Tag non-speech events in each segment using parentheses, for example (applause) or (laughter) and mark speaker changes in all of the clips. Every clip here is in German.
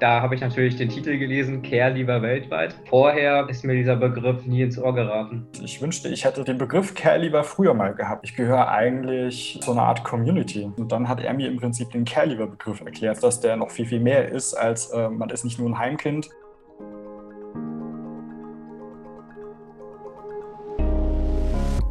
Speaker 1: Da habe ich natürlich den Titel gelesen, Care lieber weltweit. Vorher ist mir dieser Begriff nie ins Ohr geraten.
Speaker 2: Ich wünschte, ich hätte den Begriff Care lieber früher mal gehabt. Ich gehöre eigentlich zu einer Art Community. Und dann hat er mir im Prinzip den Care lieber Begriff erklärt, dass der noch viel, viel mehr ist, als äh, man ist nicht nur ein Heimkind,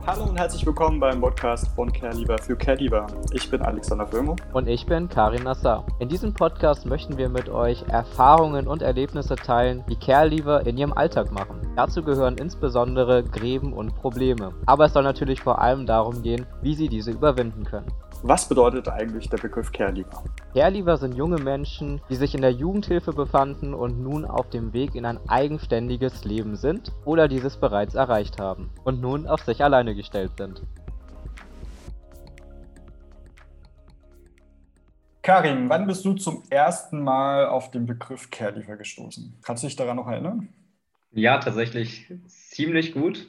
Speaker 2: Hallo und herzlich willkommen beim Podcast von CareLieber für CareLieber. Ich bin Alexander Föhmo.
Speaker 3: Und ich bin Karin Nassar. In diesem Podcast möchten wir mit euch Erfahrungen und Erlebnisse teilen, die CareLieber in ihrem Alltag machen. Dazu gehören insbesondere Gräben und Probleme. Aber es soll natürlich vor allem darum gehen, wie sie diese überwinden können.
Speaker 2: Was bedeutet eigentlich der Begriff Careliever?
Speaker 3: Careliever sind junge Menschen, die sich in der Jugendhilfe befanden und nun auf dem Weg in ein eigenständiges Leben sind oder dieses bereits erreicht haben und nun auf sich alleine gestellt sind.
Speaker 2: Karin, wann bist du zum ersten Mal auf den Begriff Careliever gestoßen? Kannst du dich daran noch erinnern?
Speaker 1: Ja, tatsächlich ziemlich gut.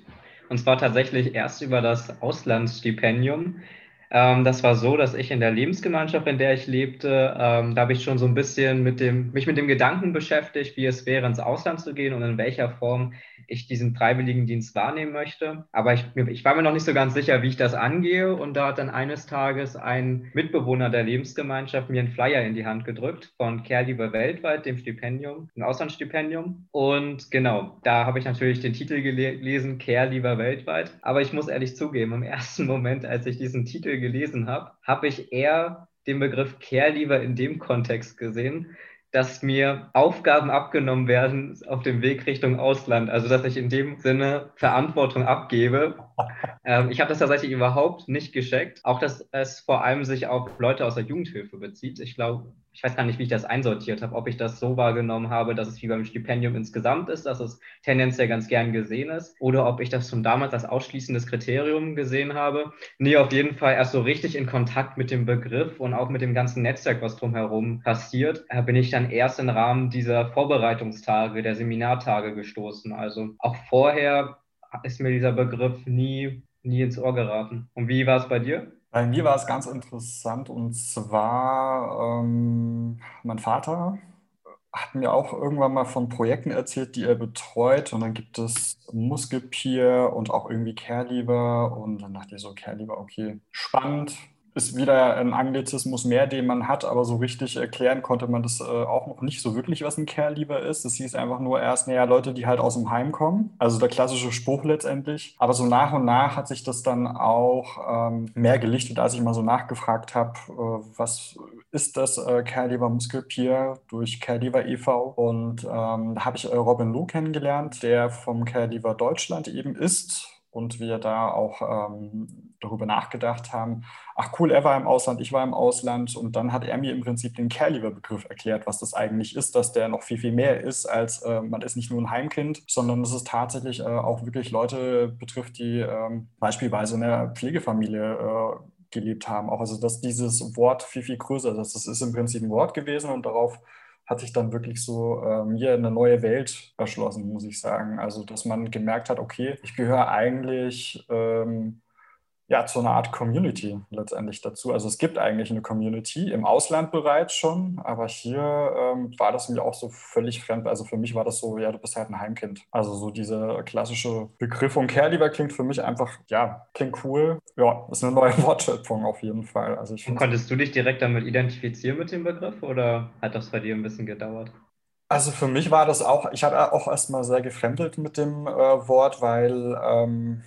Speaker 1: Und zwar tatsächlich erst über das Auslandsstipendium. Ähm, das war so, dass ich in der Lebensgemeinschaft, in der ich lebte, ähm, da habe ich schon so ein bisschen mit dem, mich mit dem Gedanken beschäftigt, wie es wäre, ins Ausland zu gehen und in welcher Form ich diesen Freiwilligendienst wahrnehmen möchte. Aber ich, ich war mir noch nicht so ganz sicher, wie ich das angehe. Und da hat dann eines Tages ein Mitbewohner der Lebensgemeinschaft mir einen Flyer in die Hand gedrückt von Care weltweit, dem Stipendium, dem Auslandsstipendium. Und genau, da habe ich natürlich den Titel gelesen, Care weltweit. Aber ich muss ehrlich zugeben, im ersten (laughs) Moment, als ich diesen Titel gelesen habe, habe ich eher den Begriff Care lieber in dem Kontext gesehen, dass mir Aufgaben abgenommen werden auf dem Weg Richtung Ausland. Also dass ich in dem Sinne Verantwortung abgebe. Ähm, ich habe das tatsächlich überhaupt nicht gescheckt. Auch dass es vor allem sich auf Leute aus der Jugendhilfe bezieht. Ich glaube, ich weiß gar nicht, wie ich das einsortiert habe, ob ich das so wahrgenommen habe, dass es wie beim Stipendium insgesamt ist, dass es tendenziell ganz gern gesehen ist, oder ob ich das schon damals als ausschließendes Kriterium gesehen habe. Nee, auf jeden Fall erst so richtig in Kontakt mit dem Begriff und auch mit dem ganzen Netzwerk, was drumherum passiert, äh, bin ich dann erst im Rahmen dieser Vorbereitungstage, der Seminartage gestoßen. Also auch vorher ist mir dieser Begriff nie, nie ins Ohr geraten. Und wie war es bei dir?
Speaker 2: Bei mir war es ganz interessant und zwar ähm, mein Vater hat mir auch irgendwann mal von Projekten erzählt, die er betreut und dann gibt es Muskelpeer und auch irgendwie Carelever und dann dachte ich so, Carelever, okay, spannend, ist wieder ein Anglizismus mehr, den man hat, aber so richtig erklären konnte man das äh, auch noch nicht so wirklich, was ein Care-Lieber ist. Das hieß einfach nur erst, naja, Leute, die halt aus dem Heim kommen. Also der klassische Spruch letztendlich. Aber so nach und nach hat sich das dann auch ähm, mehr gelichtet, als ich mal so nachgefragt habe, äh, was ist das äh, Care-Lieber Muskelpier durch Care-Lieber e.V. Und ähm, da habe ich äh, Robin Loh kennengelernt, der vom Care-Lieber Deutschland eben ist und wir da auch ähm, darüber nachgedacht haben, ach cool, er war im Ausland, ich war im Ausland und dann hat er mir im Prinzip den Care-Lieber-Begriff erklärt, was das eigentlich ist, dass der noch viel, viel mehr ist, als äh, man ist nicht nur ein Heimkind, sondern dass es tatsächlich äh, auch wirklich Leute betrifft, die äh, beispielsweise in einer Pflegefamilie äh, gelebt haben. Auch also, dass dieses Wort viel, viel größer ist. Das ist im Prinzip ein Wort gewesen und darauf hat sich dann wirklich so äh, mir eine neue Welt erschlossen, muss ich sagen. Also, dass man gemerkt hat, okay, ich gehöre eigentlich ähm, ja, zu einer Art Community letztendlich dazu. Also es gibt eigentlich eine Community im Ausland bereits schon, aber hier ähm, war das mir auch so völlig fremd. Also für mich war das so, ja, du bist halt ein Heimkind. Also so dieser klassische Begriff von Care-Lieber klingt für mich einfach, ja, klingt cool. Ja, ist eine neue (laughs) Wortschöpfung auf jeden Fall. Also ich
Speaker 1: konntest du dich direkt damit identifizieren mit dem Begriff oder hat das bei dir ein bisschen gedauert?
Speaker 2: Also für mich war das auch, ich habe auch erstmal sehr gefremdelt mit dem äh, Wort, weil ähm,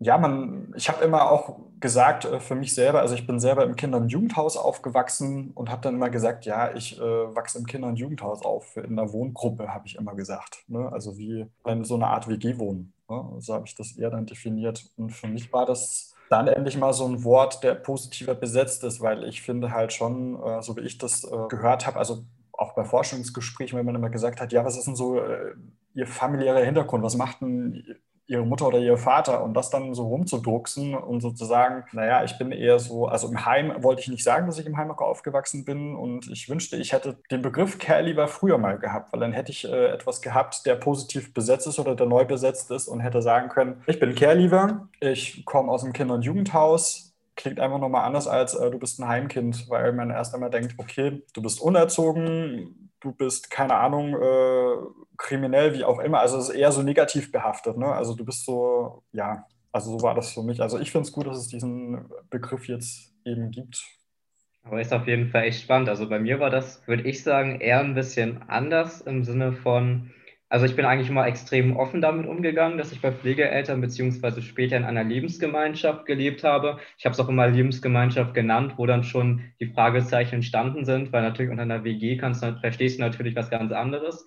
Speaker 2: ja, man, ich habe immer auch gesagt äh, für mich selber, also ich bin selber im Kinder- und Jugendhaus aufgewachsen und habe dann immer gesagt, ja, ich äh, wachse im Kinder- und Jugendhaus auf, in einer Wohngruppe, habe ich immer gesagt. Ne? Also wie in so einer Art WG-Wohnen. Ne? So habe ich das eher dann definiert. Und für mich war das dann endlich mal so ein Wort, der positiver besetzt ist, weil ich finde halt schon, äh, so wie ich das äh, gehört habe, also auch bei Forschungsgesprächen, wenn man immer gesagt hat, ja, was ist denn so äh, Ihr familiärer Hintergrund? Was macht denn ihre Mutter oder ihr Vater und das dann so rumzudrucksen und sozusagen, naja, ich bin eher so, also im Heim wollte ich nicht sagen, dass ich im Heim aufgewachsen bin und ich wünschte, ich hätte den Begriff Care lieber früher mal gehabt, weil dann hätte ich äh, etwas gehabt, der positiv besetzt ist oder der neu besetzt ist und hätte sagen können, ich bin Care lieber, ich komme aus dem Kinder- und Jugendhaus, klingt einfach nochmal anders als äh, du bist ein Heimkind, weil man erst einmal denkt, okay, du bist unerzogen, du bist, keine Ahnung, äh, kriminell, wie auch immer. Also es ist eher so negativ behaftet. Ne? Also du bist so, ja, also so war das für mich. Also ich finde es gut, dass es diesen Begriff jetzt eben gibt.
Speaker 1: Aber ist auf jeden Fall echt spannend. Also bei mir war das, würde ich sagen, eher ein bisschen anders im Sinne von, also ich bin eigentlich immer extrem offen damit umgegangen, dass ich bei Pflegeeltern beziehungsweise später in einer Lebensgemeinschaft gelebt habe. Ich habe es auch immer Lebensgemeinschaft genannt, wo dann schon die Fragezeichen entstanden sind, weil natürlich unter einer WG kannst du, verstehst du natürlich was ganz anderes.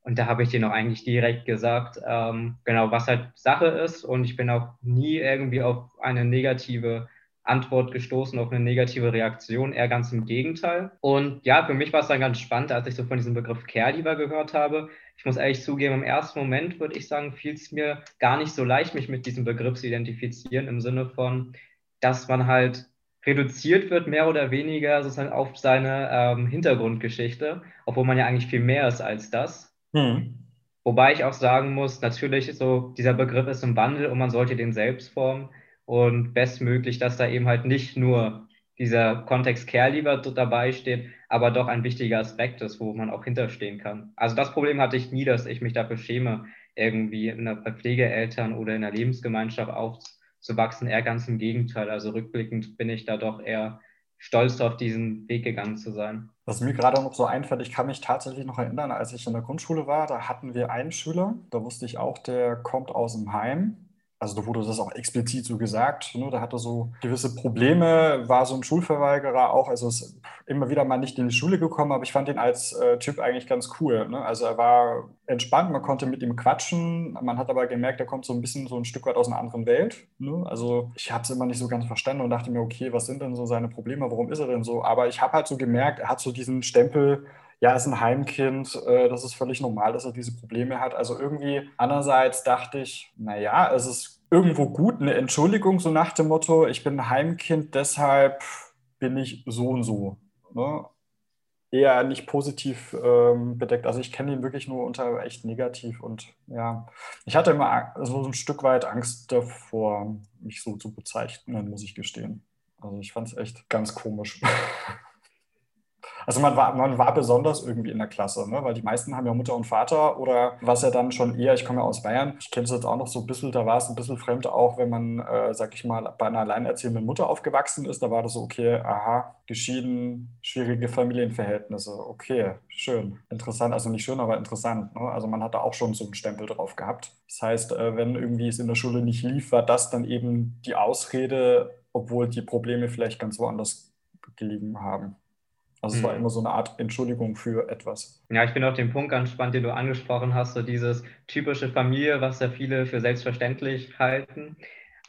Speaker 1: Und da habe ich denen auch eigentlich direkt gesagt, ähm, genau, was halt Sache ist. Und ich bin auch nie irgendwie auf eine negative Antwort gestoßen, auf eine negative Reaktion, eher ganz im Gegenteil. Und ja, für mich war es dann ganz spannend, als ich so von diesem Begriff Care-Lieber gehört habe. Ich muss ehrlich zugeben, im ersten Moment würde ich sagen, fiel es mir gar nicht so leicht, mich mit diesem Begriff zu identifizieren, im Sinne von, dass man halt reduziert wird, mehr oder weniger sozusagen auf seine ähm, Hintergrundgeschichte, obwohl man ja eigentlich viel mehr ist als das. Hm. Wobei ich auch sagen muss, natürlich so, dieser Begriff ist im Wandel und man sollte den selbst formen und bestmöglich, dass da eben halt nicht nur dieser Kontext Care lieber dabei steht, aber doch ein wichtiger Aspekt ist, wo man auch hinterstehen kann. Also das Problem hatte ich nie, dass ich mich dafür schäme, irgendwie in einer Pflegeeltern oder in einer Lebensgemeinschaft aufzuwachsen. Eher ganz im Gegenteil. Also rückblickend bin ich da doch eher stolz auf diesen Weg gegangen zu sein.
Speaker 2: Was mir gerade noch so einfällt, ich kann mich tatsächlich noch erinnern, als ich in der Grundschule war, da hatten wir einen Schüler, da wusste ich auch, der kommt aus dem Heim also da wurde das auch explizit so gesagt, ne? da hatte so gewisse Probleme, war so ein Schulverweigerer auch, also ist immer wieder mal nicht in die Schule gekommen, aber ich fand ihn als äh, Typ eigentlich ganz cool. Ne? Also er war entspannt, man konnte mit ihm quatschen, man hat aber gemerkt, er kommt so ein bisschen so ein Stück weit aus einer anderen Welt. Ne? Also ich habe es immer nicht so ganz verstanden und dachte mir, okay, was sind denn so seine Probleme, warum ist er denn so? Aber ich habe halt so gemerkt, er hat so diesen Stempel, ja, ist ein Heimkind, äh, das ist völlig normal, dass er diese Probleme hat. Also irgendwie andererseits dachte ich, naja, es ist irgendwo gut, eine Entschuldigung, so nach dem Motto, ich bin ein Heimkind, deshalb bin ich so und so. Ne? Eher nicht positiv ähm, bedeckt. Also ich kenne ihn wirklich nur unter echt negativ und ja, ich hatte immer so ein Stück weit Angst davor, mich so zu bezeichnen, muss ich gestehen. Also ich fand es echt ganz komisch. (laughs) Also man war, man war besonders irgendwie in der Klasse, ne? weil die meisten haben ja Mutter und Vater oder was ja dann schon eher, ich komme ja aus Bayern, ich kenne es jetzt auch noch so ein bisschen, da war es ein bisschen fremd auch, wenn man, äh, sag ich mal, bei einer alleinerziehenden Mutter aufgewachsen ist, da war das so, okay, aha, geschieden, schwierige Familienverhältnisse, okay, schön, interessant, also nicht schön, aber interessant. Ne? Also man hat da auch schon so einen Stempel drauf gehabt. Das heißt, äh, wenn irgendwie es in der Schule nicht lief, war das dann eben die Ausrede, obwohl die Probleme vielleicht ganz woanders gelegen haben. Also es war mhm. immer so eine Art Entschuldigung für etwas.
Speaker 1: Ja, ich finde auch den Punkt ganz spannend, den du angesprochen hast, so dieses typische Familie, was ja viele für selbstverständlich halten.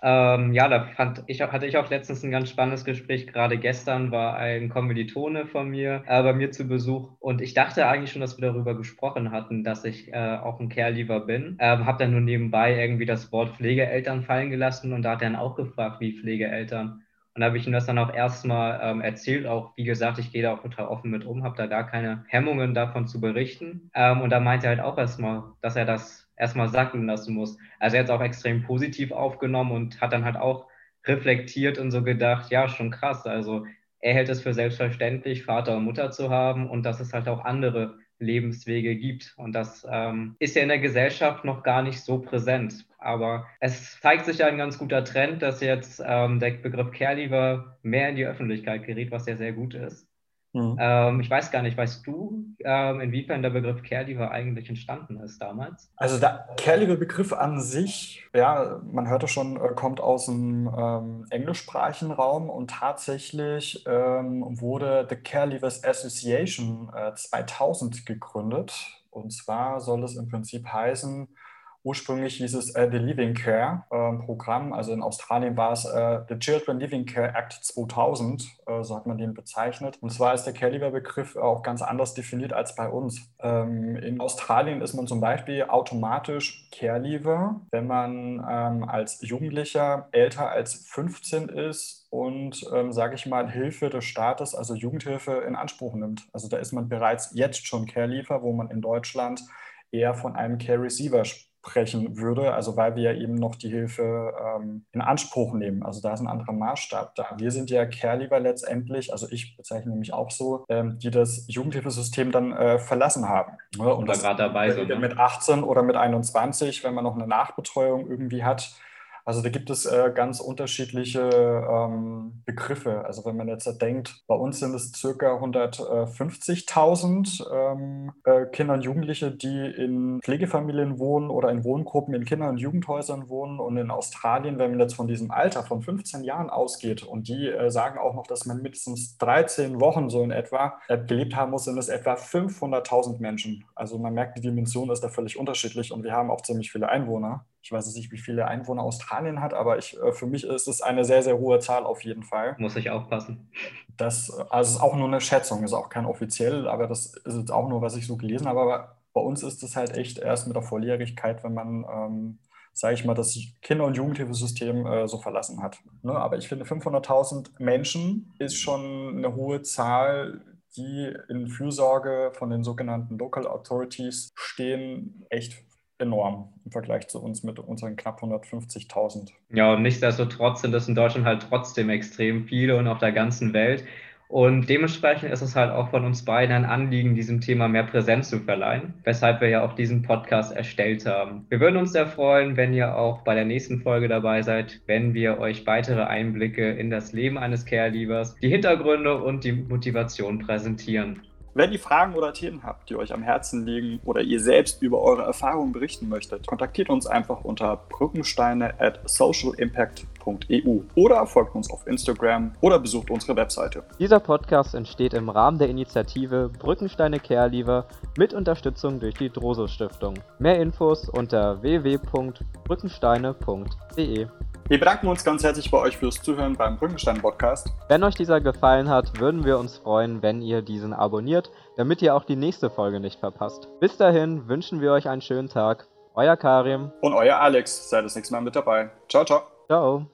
Speaker 1: Ähm, ja, da fand ich, hatte ich auch letztens ein ganz spannendes Gespräch. Gerade gestern war ein Kommilitone von mir äh, bei mir zu Besuch und ich dachte eigentlich schon, dass wir darüber gesprochen hatten, dass ich äh, auch ein Care-Lieber bin. Ähm, habe dann nur nebenbei irgendwie das Wort Pflegeeltern fallen gelassen und da hat er dann auch gefragt, wie Pflegeeltern. Und da habe ich ihm das dann auch erstmal ähm, erzählt. Auch wie gesagt, ich gehe da auch total offen mit um, habe da gar keine Hemmungen davon zu berichten. Ähm, und da meinte er halt auch erstmal, dass er das erstmal sacken lassen muss. Also er hat es auch extrem positiv aufgenommen und hat dann halt auch reflektiert und so gedacht, ja, schon krass. Also er hält es für selbstverständlich, Vater und Mutter zu haben und dass es halt auch andere Lebenswege gibt. Und das ähm, ist ja in der Gesellschaft noch gar nicht so präsent. Aber es zeigt sich ja ein ganz guter Trend, dass jetzt ähm, der Begriff Care-Lieber mehr in die Öffentlichkeit gerät, was ja sehr gut ist. Mhm. Ähm, ich weiß gar nicht, weißt du, ähm, inwiefern der Begriff Care-Lieber eigentlich entstanden ist damals?
Speaker 2: Also der Care-Lieber-Begriff an sich, ja, man hörte schon, äh, kommt aus dem ähm, englischsprachigen Raum und tatsächlich ähm, wurde the Care-Leavers Association äh, 2000 gegründet. Und zwar soll es im Prinzip heißen, Ursprünglich hieß es äh, The Living Care äh, Programm, also in Australien war es äh, The Children Living Care Act 2000, äh, so hat man den bezeichnet. Und zwar ist der Care-Leaver-Begriff auch ganz anders definiert als bei uns. Ähm, in Australien ist man zum Beispiel automatisch Care-Leaver, wenn man ähm, als Jugendlicher älter als 15 ist und, ähm, sage ich mal, Hilfe des Staates, also Jugendhilfe, in Anspruch nimmt. Also da ist man bereits jetzt schon Care-Leaver, wo man in Deutschland eher von einem Care-Receiver spricht sprechen würde, also weil wir ja eben noch die Hilfe ähm, in Anspruch nehmen. Also da ist ein anderer Maßstab da. Wir sind ja Care-Lieber letztendlich, also ich bezeichne mich auch so, ähm, die das Jugendhilfesystem dann äh, verlassen haben.
Speaker 1: Ne? und da gerade dabei sind.
Speaker 2: Ne? Mit 18 oder mit 21, wenn man noch eine Nachbetreuung irgendwie hat also da gibt es äh, ganz unterschiedliche ähm, Begriffe. Also wenn man jetzt denkt, bei uns sind es circa 150.000 ähm, äh, Kinder und Jugendliche, die in Pflegefamilien wohnen oder in Wohngruppen in Kinder- und Jugendhäusern wohnen. Und in Australien, wenn man jetzt von diesem Alter von 15 Jahren ausgeht und die äh, sagen auch noch, dass man mindestens 13 Wochen so in etwa äh, gelebt haben muss, sind es etwa 500.000 Menschen. Also man merkt, die Dimension ist da völlig unterschiedlich und wir haben auch ziemlich viele Einwohner. Ich weiß nicht, wie viele Einwohner Australien hat, aber ich, äh, für mich ist es eine sehr, sehr hohe Zahl auf jeden Fall.
Speaker 1: Muss ich aufpassen.
Speaker 2: Das also ist auch nur eine Schätzung, ist auch kein offiziell, aber das ist jetzt auch nur, was ich so gelesen habe. Aber bei uns ist es halt echt erst mit der Volljährigkeit, wenn man, ähm, sage ich mal, das Kinder- und Jugendhilfesystem äh, so verlassen hat. Ne? Aber ich finde, 500.000 Menschen ist schon eine hohe Zahl, die in Fürsorge von den sogenannten Local Authorities stehen, echt enorm im Vergleich zu uns mit unseren knapp 150.000.
Speaker 1: Ja, und nichtsdestotrotz sind das in Deutschland halt trotzdem extrem viele und auf der ganzen Welt. Und dementsprechend ist es halt auch von uns beiden ein Anliegen, diesem Thema mehr Präsenz zu verleihen, weshalb wir ja auch diesen Podcast erstellt haben. Wir würden uns sehr freuen, wenn ihr auch bei der nächsten Folge dabei seid, wenn wir euch weitere Einblicke in das Leben eines Care-Liebers, die Hintergründe und die Motivation präsentieren.
Speaker 2: Wenn ihr Fragen oder Themen habt, die euch am Herzen liegen oder ihr selbst über eure Erfahrungen berichten möchtet, kontaktiert uns einfach unter brückensteine at socialimpact.eu oder folgt uns auf Instagram oder besucht unsere Webseite.
Speaker 3: Dieser Podcast entsteht im Rahmen der Initiative Brückensteine Care mit Unterstützung durch die Droso Stiftung. Mehr Infos unter www.brückensteine.de.
Speaker 2: Wir bedanken uns ganz herzlich bei euch fürs Zuhören beim Brückenstein Podcast.
Speaker 3: Wenn euch dieser gefallen hat, würden wir uns freuen, wenn ihr diesen abonniert, damit ihr auch die nächste Folge nicht verpasst. Bis dahin wünschen wir euch einen schönen Tag. Euer Karim.
Speaker 2: Und euer Alex. Seid das nächste Mal mit dabei. Ciao, ciao.
Speaker 3: Ciao.